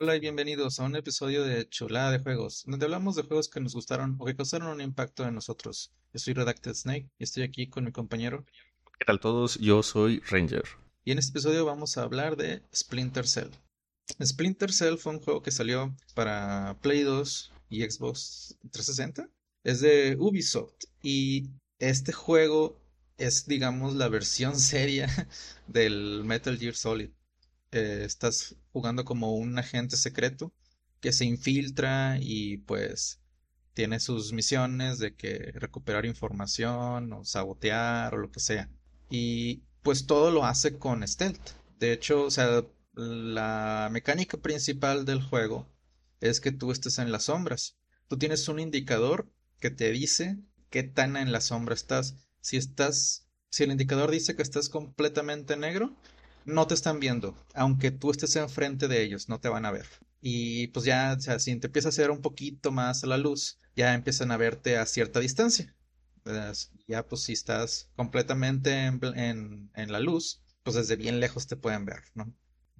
Hola y bienvenidos a un episodio de Chulada de Juegos, donde hablamos de juegos que nos gustaron o que causaron un impacto en nosotros. Yo soy Redacted Snake y estoy aquí con mi compañero. ¿Qué tal todos? Yo soy Ranger. Y en este episodio vamos a hablar de Splinter Cell. Splinter Cell fue un juego que salió para Play 2 y Xbox 360. Es de Ubisoft y este juego es, digamos, la versión seria del Metal Gear Solid. Eh, estás jugando como un agente secreto que se infiltra y pues tiene sus misiones de que recuperar información o sabotear o lo que sea. Y pues todo lo hace con stealth. De hecho, o sea, la mecánica principal del juego es que tú estés en las sombras. Tú tienes un indicador que te dice qué tan en la sombra estás. Si estás, si el indicador dice que estás completamente negro, no te están viendo, aunque tú estés enfrente de ellos, no te van a ver. Y pues ya, o sea, si te empieza a hacer un poquito más a la luz, ya empiezan a verte a cierta distancia. Ya pues si estás completamente en, en, la luz, pues desde bien lejos te pueden ver, ¿no?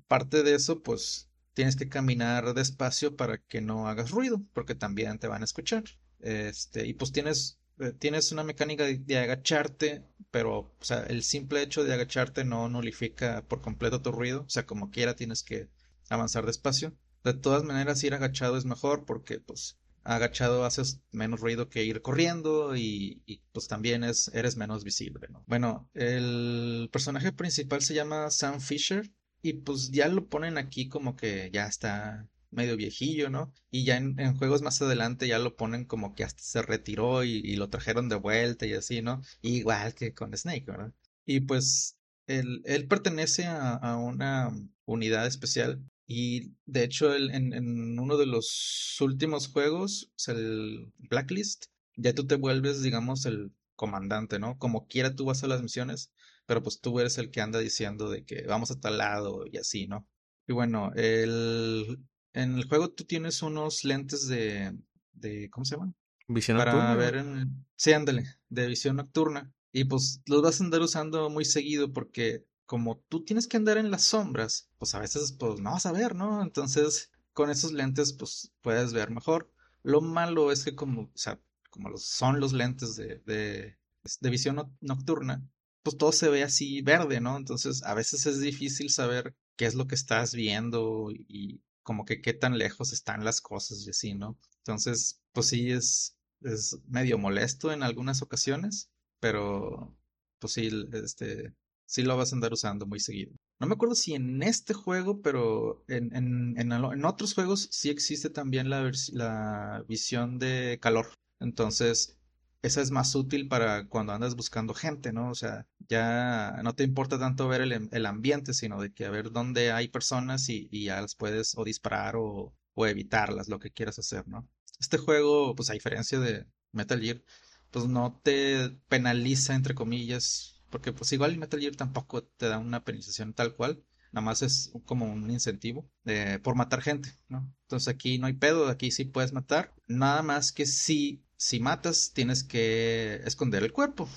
Parte de eso, pues tienes que caminar despacio para que no hagas ruido, porque también te van a escuchar. Este, y pues tienes eh, tienes una mecánica de, agacharte, pero el simple hecho de agacharte no nulifica por completo tu ruido, o sea, como quiera tienes que avanzar despacio. De todas maneras, ir agachado es mejor porque pues agachado haces menos ruido que ir corriendo y, pues también es, eres menos visible, ¿no? Bueno, el personaje principal se llama Sam Fisher y pues ya lo ponen aquí como que ya está medio viejillo, ¿no? Y ya en, juegos más adelante ya lo ponen como que hasta se retiró y, lo trajeron de vuelta y así, ¿no? Igual que con Snake, ¿verdad? Y pues él, él pertenece a, una unidad especial y de hecho en, en, uno de los últimos juegos, el Blacklist, ya tú te vuelves, digamos, el comandante, ¿no? Como quiera tú vas a las misiones, pero pues tú eres el que anda diciendo de que vamos a tal lado y así, ¿no? Y bueno, el, en el juego tú tienes unos lentes de, de ¿cómo se llaman? Visión Para nocturna. ver en... Sí, ándale, de visión nocturna. Y pues los vas a andar usando muy seguido porque como tú tienes que andar en las sombras, pues a veces pues no vas a ver, ¿no? Entonces con esos lentes pues puedes ver mejor. Lo malo es que como, o sea, como los, son los lentes de, de, de visión nocturna, pues todo se ve así verde, ¿no? Entonces a veces es difícil saber qué es lo que estás viendo y como que qué tan lejos están las cosas y así, ¿no? Entonces, pues sí, es, es medio molesto en algunas ocasiones, pero pues sí, este, sí lo vas a andar usando muy seguido. No me acuerdo si en este juego, pero en, en, en, otros juegos sí existe también la, la visión de calor. Entonces, esa es más útil para cuando andas buscando gente, ¿no? O sea, ya no te importa tanto ver el, el ambiente, sino de que a ver dónde hay personas y, y ya las puedes o disparar o, o, evitarlas, lo que quieras hacer, ¿no? Este juego, pues a diferencia de Metal Gear, pues no te penaliza, entre comillas, porque pues igual Metal Gear tampoco te da una penalización tal cual, nada más es como un incentivo de, por matar gente, ¿no? Entonces aquí no hay pedo, aquí sí puedes matar, nada más que si si matas, tienes que esconder el cuerpo,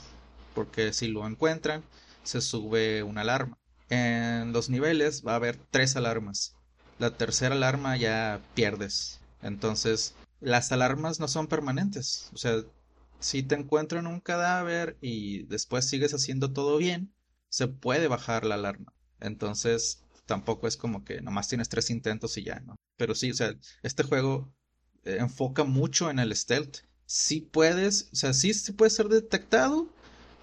porque si lo encuentran, se sube una alarma. En los niveles va a haber tres alarmas. La tercera alarma ya pierdes. Entonces, las alarmas no son permanentes. O sea, si te encuentran un cadáver y después sigues haciendo todo bien, se puede bajar la alarma. Entonces, tampoco es como que nomás tienes tres intentos y ya, ¿no? Pero sí, o sea, este juego eh, enfoca mucho en el stealth sí puedes, o sea, sí, puedes ser detectado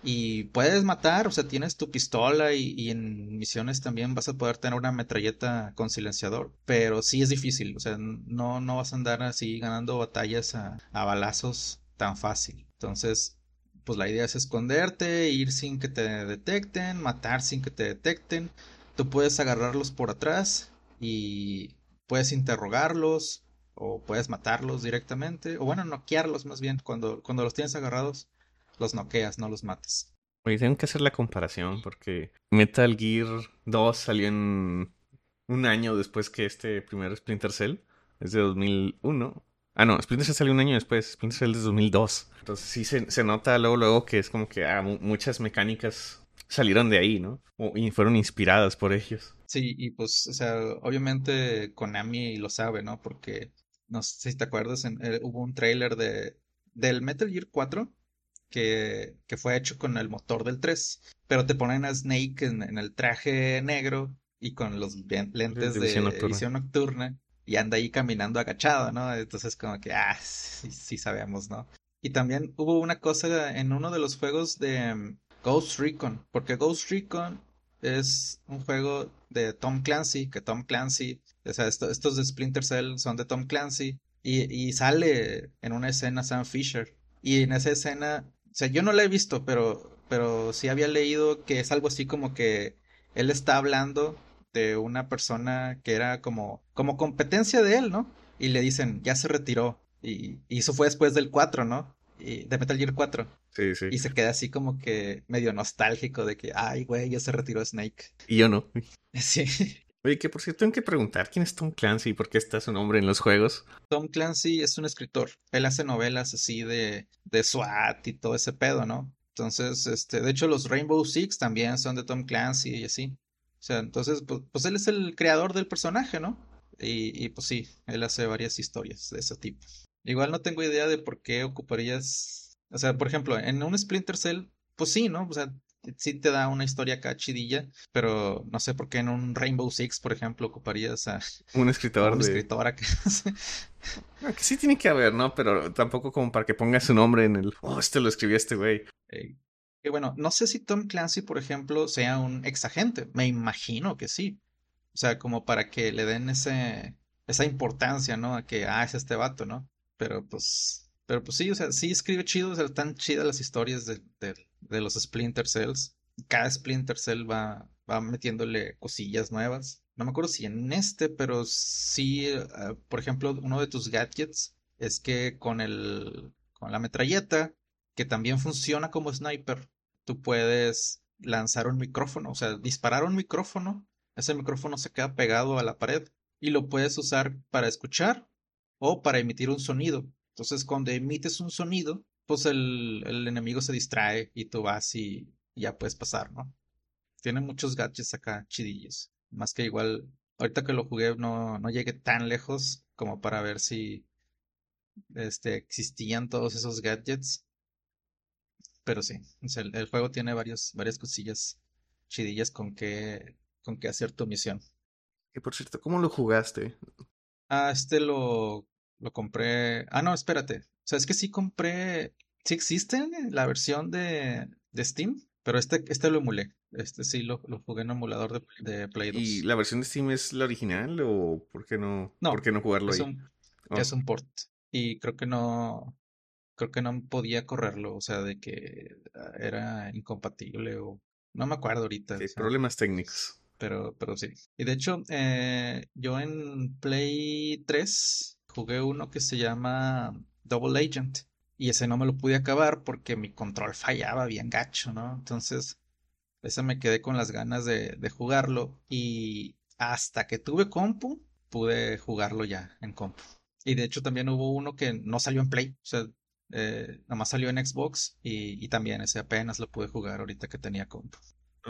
y puedes matar, o sea, tienes tu pistola y, en misiones también vas a poder tener una metralleta con silenciador, pero sí es difícil, o sea, no, no vas a andar así ganando batallas a, a balazos tan fácil. Entonces, pues la idea es esconderte, ir sin que te detecten, matar sin que te detecten. Tú puedes agarrarlos por atrás y puedes interrogarlos, o puedes matarlos directamente, o bueno, noquearlos más bien, cuando, cuando los tienes agarrados, los noqueas, no los matas. Oye, tengo que hacer la comparación porque Metal Gear 2 salió en un año después que este primer Splinter Cell, es de 2001. Ah, no, Splinter Cell salió un año después. Splinter Cell es de 2002. Entonces sí se, se nota luego, luego que es como que ah, muchas mecánicas salieron de ahí, ¿no? y fueron inspiradas por ellos. Sí, y pues, o sea, obviamente Konami lo sabe, ¿no? Porque, no sé si te acuerdas, eh, hubo un trailer de, del Metal Gear 4 que, que, fue hecho con el motor del 3, pero te ponen a Snake en, el traje negro y con los lentes de, visión nocturna y anda ahí caminando agachado, ¿no? Entonces como que, ah, sí, sí sabemos, ¿no? Y también hubo una cosa en uno de los juegos de mm, Ghost Recon, porque Ghost Recon es un juego de Tom Clancy, que Tom Clancy, o sea, estos de Splinter Cell son de Tom Clancy, y, y, sale en una escena Sam Fisher. Y en esa escena, o sea, yo no la he visto, pero, pero sí había leído que es algo así como que él está hablando de una persona que era como, como competencia de él, ¿no? Y le dicen, ya se retiró. Y, y eso fue después del 4, ¿no? Y, de Metal Gear 4. Sí, sí. Y se queda así como que medio nostálgico de que, ay, güey, ya se retiró Snake. Y yo no. Sí. Oye, que por cierto tengo que preguntar quién es Tom Clancy y por qué está su nombre en los juegos. Tom Clancy es un escritor. Él hace novelas así de, de SWAT y todo ese pedo, ¿no? Entonces, este, de hecho, los Rainbow Six también son de Tom Clancy y así. O sea, entonces, pues, pues él es el creador del personaje, ¿no? Y, y, pues sí, él hace varias historias de ese tipo. Igual no tengo idea de por qué ocuparías. O sea, por ejemplo, en un Splinter Cell, pues sí, ¿no? O sea, sí te da una historia acá chidilla, pero no sé por qué en un Rainbow Six, por ejemplo, ocuparías a un escritor. Un escritor que... que sí tiene que haber, ¿no? Pero tampoco como para que ponga su nombre en el. Oh, este lo escribió este güey. que bueno, no sé si Tom Clancy, por ejemplo, sea un exagente. Me imagino que sí. O sea, como para que le den ese, esa importancia, ¿no? A que, ah, es este vato, ¿no? Pero pues, pero pues sí, o sea, sí escribe chido, o sea, están chidas las historias de, de, los Splinter Cells. Cada Splinter Cell va, va metiéndole cosillas nuevas. No me acuerdo si en este, pero sí, eh, por ejemplo, uno de tus gadgets es que con el, con la metralleta, que también funciona como sniper, tú puedes lanzar un micrófono, o sea, disparar un micrófono, ese micrófono se queda pegado a la pared y lo puedes usar para escuchar o para emitir un sonido. Entonces, cuando emites un sonido, pues el, el enemigo se distrae y tú vas y, ya puedes pasar, ¿no? Tiene muchos gadgets acá chidillos. Más que igual, ahorita que lo jugué no, no llegué tan lejos como para ver si este, existían todos esos gadgets. Pero sí, el, el, juego tiene varios, varias cosillas chidillas con que, con que hacer tu misión. Y por cierto, ¿cómo lo jugaste? Ah, este lo, lo compré. Ah, no, espérate. O sea, es que sí compré. Sí existe la versión de, de Steam, pero este, este lo emulé. Este sí lo, lo jugué en emulador de, de, Play 2. ¿Y la versión de Steam es la original o por qué no, no ¿por qué no jugarlo es ahí? Un, Es oh. un port. Y creo que no. Creo que no podía correrlo. O sea, de que era incompatible o. No me acuerdo ahorita. problemas técnicos. Pero, pero sí. Y de hecho, eh, yo en Play 3 jugué uno que se llama Double Agent. Y ese no me lo pude acabar porque mi control fallaba bien gacho, ¿no? Entonces, ese me quedé con las ganas de, de jugarlo. Y hasta que tuve compu, pude jugarlo ya en compu. Y de hecho también hubo uno que no salió en Play. O sea, eh, nomás salió en Xbox y, y, también ese apenas lo pude jugar ahorita que tenía compu.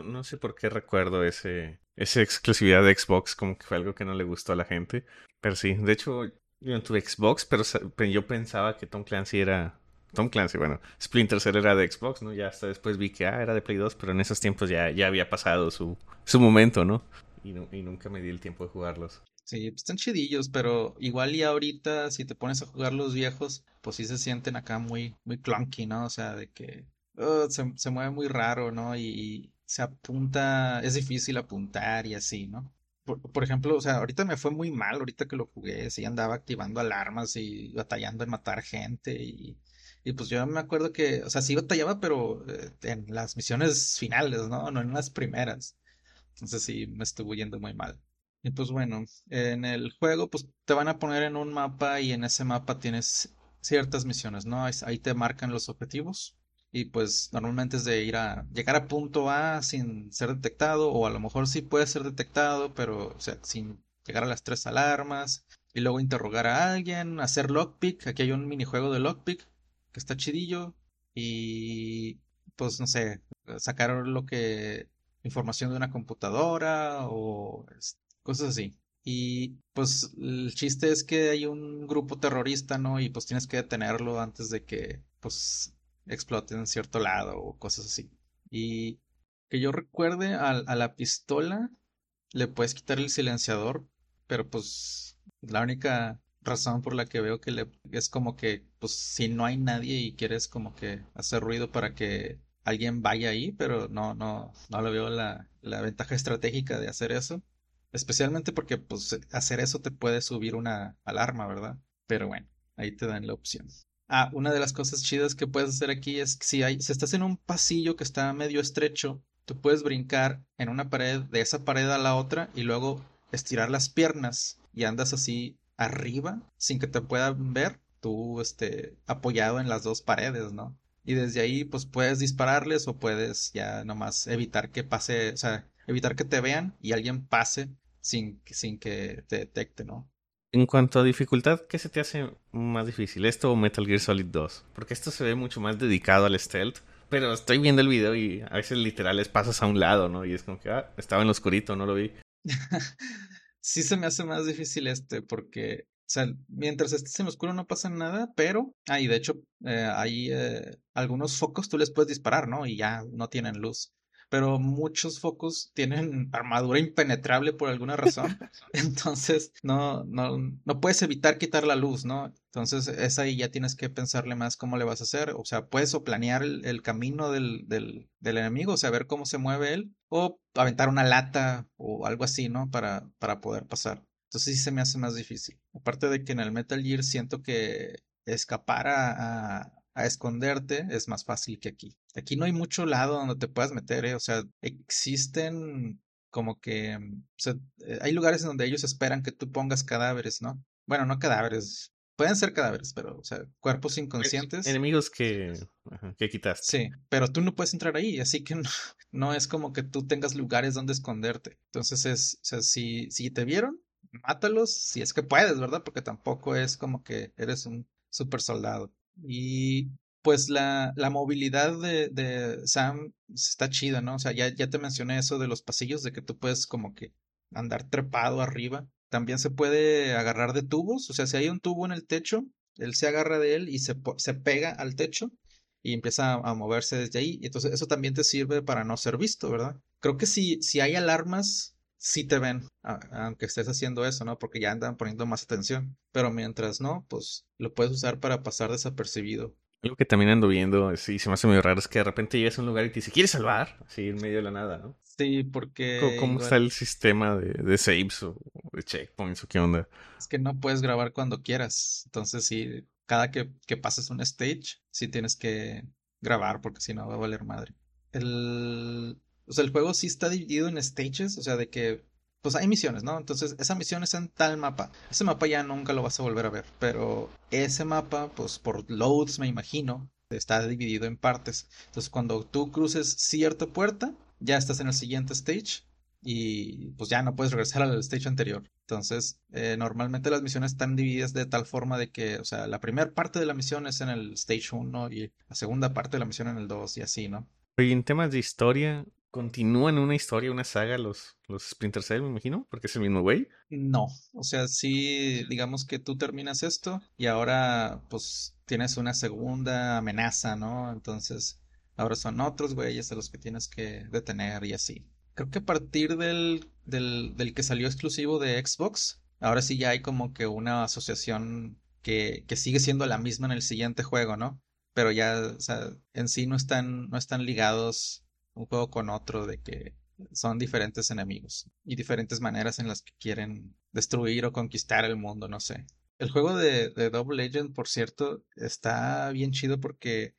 No sé por qué recuerdo ese, esa exclusividad de Xbox, como que fue algo que no le gustó a la gente. Pero sí, de hecho, yo no tuve Xbox, pero yo pensaba que Tom Clancy era. Tom Clancy, bueno, Splinter Cell era de Xbox, ¿no? Ya hasta después vi que ah, era de Play 2, pero en esos tiempos ya, ya había pasado su, su momento, ¿no? Y, y nunca me di el tiempo de jugarlos. Sí, pues están chidillos, pero igual y ahorita si te pones a jugar los viejos, pues sí se sienten acá muy, muy clunky, ¿no? O sea, de que uh, se, se mueve muy raro, ¿no? Y, se apunta, es difícil apuntar y así, ¿no? Por, ejemplo, o sea, ahorita me fue muy mal, ahorita que lo jugué, sí andaba activando alarmas y batallando en matar gente y, y pues yo me acuerdo que, o sea, sí batallaba, pero eh, en las misiones finales, ¿no? No en las primeras. Entonces sí, me estuvo yendo muy mal. Y pues bueno, en el juego pues te van a poner en un mapa y en ese mapa tienes ciertas misiones, ¿no? Ahí te marcan los objetivos y pues normalmente es de ir a llegar a punto A sin ser detectado o a lo mejor sí puede ser detectado pero o sea sin llegar a las tres alarmas y luego interrogar a alguien, hacer lockpick. Aquí hay un minijuego de lockpick que está chidillo y pues no sé, sacar lo que información de una computadora o cosas así. Y pues el chiste es que hay un grupo terrorista, ¿no? Y pues tienes que detenerlo antes de que pues explote en cierto lado o cosas así. Y que yo recuerde a, la pistola le puedes quitar el silenciador, pero pues la única razón por la que veo que le es como que pues si no hay nadie y quieres como que hacer ruido para que alguien vaya ahí, pero no, no, no le veo la, la ventaja estratégica de hacer eso. Especialmente porque pues hacer eso te puede subir una alarma, ¿verdad? Pero bueno, ahí te dan la opción. Ah, una de las cosas chidas que puedes hacer aquí es que si hay, si estás en un pasillo que está medio estrecho, tú puedes brincar en una pared de esa pared a la otra y luego estirar las piernas y andas así arriba sin que te puedan ver, tú este apoyado en las dos paredes, ¿no? Y desde ahí pues puedes dispararles o puedes ya nomás evitar que pase, o sea, evitar que te vean y alguien pase sin, sin que te detecte, ¿no? En cuanto a dificultad, ¿qué se te hace más difícil? ¿Esto o Metal Gear Solid 2? Porque esto se ve mucho más dedicado al stealth. Pero estoy viendo el video y a veces literal les pasas a un lado, ¿no? Y es como que, ah, estaba en lo oscurito, no lo vi. sí se me hace más difícil este porque, mientras estés en oscuro no pasa nada, pero, ah, de hecho, eh, hay eh, algunos focos tú les puedes disparar, ¿no? Y ya no tienen luz pero muchos focos tienen armadura impenetrable por alguna razón. Entonces, no, no, no puedes evitar quitar la luz, ¿no? Entonces, es ahí ya tienes que pensarle más cómo le vas a hacer. O sea, puedes o planear el, camino del, del, del, enemigo, o sea, ver cómo se mueve él, o aventar una lata o algo así, ¿no? Para, para poder pasar. Entonces sí se me hace más difícil. Aparte de que en el Metal Gear siento que escapar a, a esconderte es más fácil que aquí. Aquí no hay mucho lado donde te puedas meter, ¿eh? o sea, existen como que, o sea, eh, hay lugares en donde ellos esperan que tú pongas cadáveres, ¿no? Bueno, no cadáveres, pueden ser cadáveres, pero, o sea, cuerpos pues, inconscientes. Enemigos que, que quitaste. Sí, pero tú no puedes entrar ahí, así que no, es como que tú tengas lugares donde esconderte. Entonces es, o sea, si, si te vieron, mátalos, si es que puedes, ¿verdad? Porque tampoco es como que eres un super soldado. Y pues la, la movilidad de, de, Sam está chida, ¿no? O sea, ya, ya te mencioné eso de los pasillos, de que tú puedes como que andar trepado arriba. También se puede agarrar de tubos, o sea, si hay un tubo en el techo, él se agarra de él y se, se pega al techo y empieza a, moverse desde ahí. Y entonces eso también te sirve para no ser visto, ¿verdad? Creo que si, si hay alarmas sí te ven, aunque estés haciendo eso, ¿no? Porque ya andan poniendo más atención. Pero mientras no, pues lo puedes usar para pasar desapercibido. Algo que también ando viendo, sí, se me hace muy raro, es que de repente llegas a un lugar y te dice, ¿quieres salvar? Así en medio de la nada, ¿no? Sí, porque... ¿Cómo, está el sistema de, de, saves o de checkpoints o qué onda? Es que no puedes grabar cuando quieras. Entonces, sí, cada que, que pases un stage, sí tienes que grabar porque si no va a valer madre. El, o sea, el juego sí está dividido en stages, o sea, de que pues hay misiones, ¿no? Entonces, esa misión es en tal mapa. Ese mapa ya nunca lo vas a volver a ver, pero ese mapa, pues por loads, me imagino, está dividido en partes. Entonces, cuando tú cruces cierta puerta, ya estás en el siguiente stage y pues ya no puedes regresar al stage anterior. Entonces, eh, normalmente las misiones están divididas de tal forma de que, o sea, la primera parte de la misión es en el stage 1 y la segunda parte de la misión en el 2 y así, ¿no? Y en temas de historia, continúan una historia, una saga, los, los Splinter Cell, me imagino, porque es el mismo güey. No, o sea, sí, digamos que tú terminas esto y ahora pues tienes una segunda amenaza, ¿no? Entonces, ahora son otros güeyes a los que tienes que detener y así. Creo que a partir del, del, del que salió exclusivo de Xbox, ahora sí ya hay como que una asociación que, que sigue siendo la misma en el siguiente juego, ¿no? Pero ya, o sea, en sí no están, no están ligados un juego con otro, de que son diferentes enemigos y diferentes maneras en las que quieren destruir o conquistar el mundo, no sé. El juego de, Double Agent, por cierto, está bien chido porque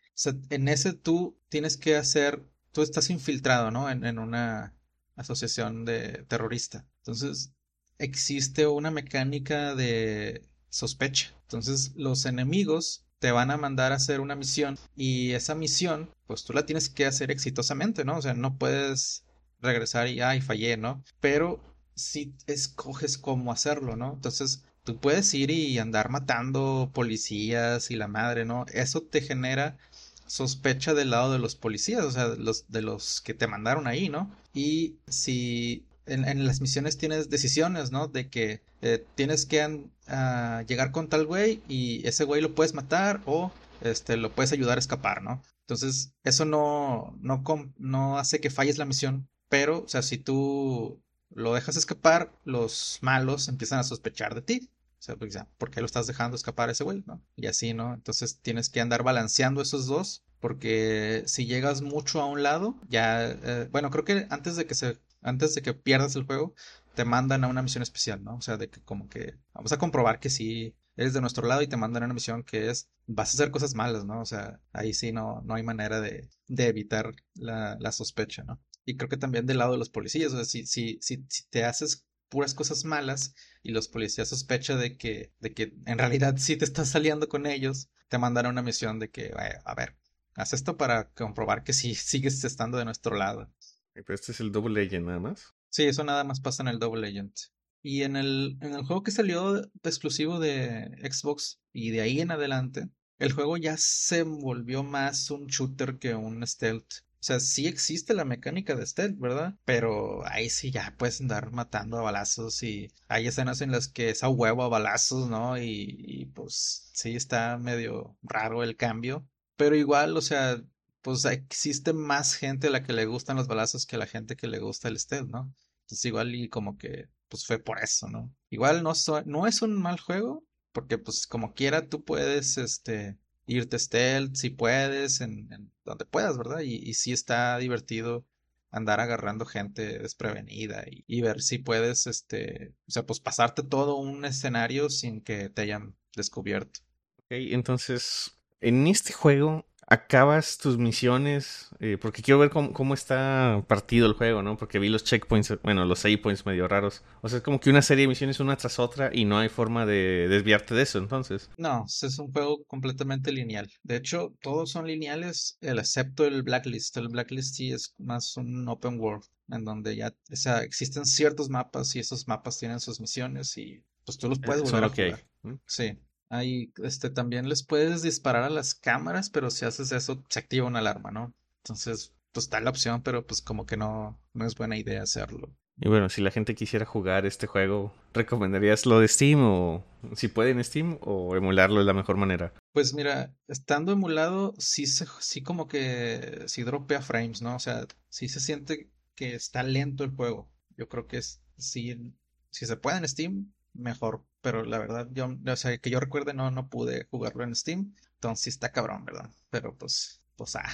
en ese tú tienes que hacer, tú estás infiltrado, ¿no? En, en una asociación de terrorista. Entonces, existe una mecánica de sospecha. Entonces, los enemigos te van a mandar a hacer una misión y esa misión, pues tú la tienes que hacer exitosamente, ¿no? O sea, no puedes regresar y, ay, fallé, ¿no? Pero si escoges cómo hacerlo, ¿no? Entonces, tú puedes ir y andar matando policías y la madre, ¿no? Eso te genera sospecha del lado de los policías, o sea, los, de los que te mandaron ahí, ¿no? Y si en, las misiones tienes decisiones, ¿no? De que eh, tienes que ah, llegar con tal güey y ese güey lo puedes matar o este, lo puedes ayudar a escapar, ¿no? Entonces, eso no, no, no hace que falles la misión, pero, o sea, si tú lo dejas escapar, los malos empiezan a sospechar de ti. O sea, pues ¿por qué lo estás dejando escapar a ese güey? ¿no? Y así, ¿no? Entonces tienes que andar balanceando esos dos, porque si llegas mucho a un lado, ya, eh, bueno, creo que antes de que se, antes de que pierdas el juego, te mandan a una misión especial, ¿no? O sea, de que como que vamos a comprobar que sí eres de nuestro lado y te mandan a una misión que es, vas a hacer cosas malas, ¿no? O sea, ahí sí no, no hay manera de, de evitar la, la sospecha, ¿no? Y creo que también del lado de los policías, o sea, si, si, si, si te haces puras cosas malas y los policías sospechan de que, de que en realidad sí te estás saliendo con ellos, te mandan una misión de que, a ver, haz esto para comprobar que sí sigues estando de nuestro lado. Pero este es el Double Agent nada más. Sí, eso nada más pasa en el Double Agent. Y en el, en el juego que salió exclusivo de Xbox y de ahí en adelante, el juego ya se volvió más un shooter que un stealth. O sea, sí existe la mecánica de stealth, ¿verdad? Pero ahí sí ya puedes andar matando a balazos y hay escenas en las que es a huevo a balazos, ¿no? Y, pues sí está medio raro el cambio. Pero igual, o sea, pues existe más gente a la que le gustan los balazos que a la gente que le gusta el stealth, ¿no? Entonces igual y como que pues fue por eso, ¿no? Igual no, no es un mal juego, porque pues como quiera tú puedes, este, irte stealth si puedes, en, donde puedas, ¿verdad? Y, y, sí está divertido andar agarrando gente desprevenida y, ver si puedes, este, o sea, pues pasarte todo un escenario sin que te hayan descubierto. Ok, entonces, en este juego acabas tus misiones, eh, porque quiero ver cómo, está partido el juego, ¿no? Porque vi los checkpoints, bueno, los save points medio raros. O sea, es como que una serie de misiones una tras otra y no hay forma de desviarte de eso, entonces. No, es un juego completamente lineal. De hecho, todos son lineales, excepto el Blacklist. El Blacklist sí es más un open world, en donde ya, o sea, existen ciertos mapas y esos mapas tienen sus misiones y pues tú los puedes volver a jugar. Sí. Ahí, este, también les puedes disparar a las cámaras, pero si haces eso, se activa una alarma, ¿no? Entonces, pues está la opción, pero pues como que no, no es buena idea hacerlo. Y bueno, si la gente quisiera jugar este juego, ¿recomendarías lo de Steam o si puede en Steam o emularlo es la mejor manera? Pues mira, estando emulado, sí, se, sí como que sí dropea frames, ¿no? O sea, sí se siente que está lento el juego. Yo creo que es, sí, si se puede en Steam, mejor. Pero la verdad, yo, o sea, que yo recuerde, no, no pude jugarlo en Steam. Entonces sí está cabrón, ¿verdad? Pero pues, pues, ah,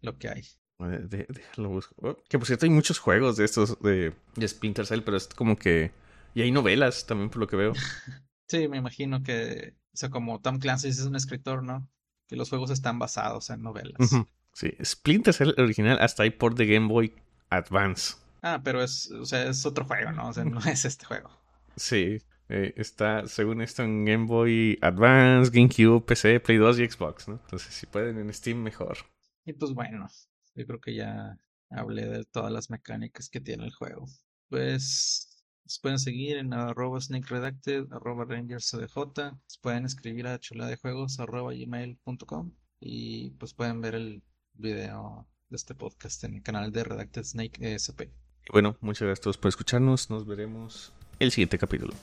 lo que hay. déjalo busco. Oh, que por cierto, hay muchos juegos de estos de, de Splinter Cell, pero es como que. Y hay novelas también, por lo que veo. sí, me imagino que. O sea, como Tom Clancy es un escritor, ¿no? Que los juegos están basados en novelas. Sí, Splinter Cell original hasta ahí por The Game Boy Advance. Ah, pero es, o sea, es otro juego, ¿no? O sea, no es este juego. Sí. Eh, está, según esto, en Game Boy Advance, GameCube, PC, Play 2 y Xbox, ¿no? Entonces, si pueden en Steam, mejor. Y pues bueno, yo creo que ya hablé de todas las mecánicas que tiene el juego. Pues nos pueden seguir en arroba sneakredacted, arroba rangerscdj. Nos pueden escribir a chuladejuegos arroba gmail.com y pues pueden ver el video de este podcast en el canal de Redacted Snake ESP. Bueno, muchas gracias a todos por escucharnos. Nos veremos el siguiente capítulo.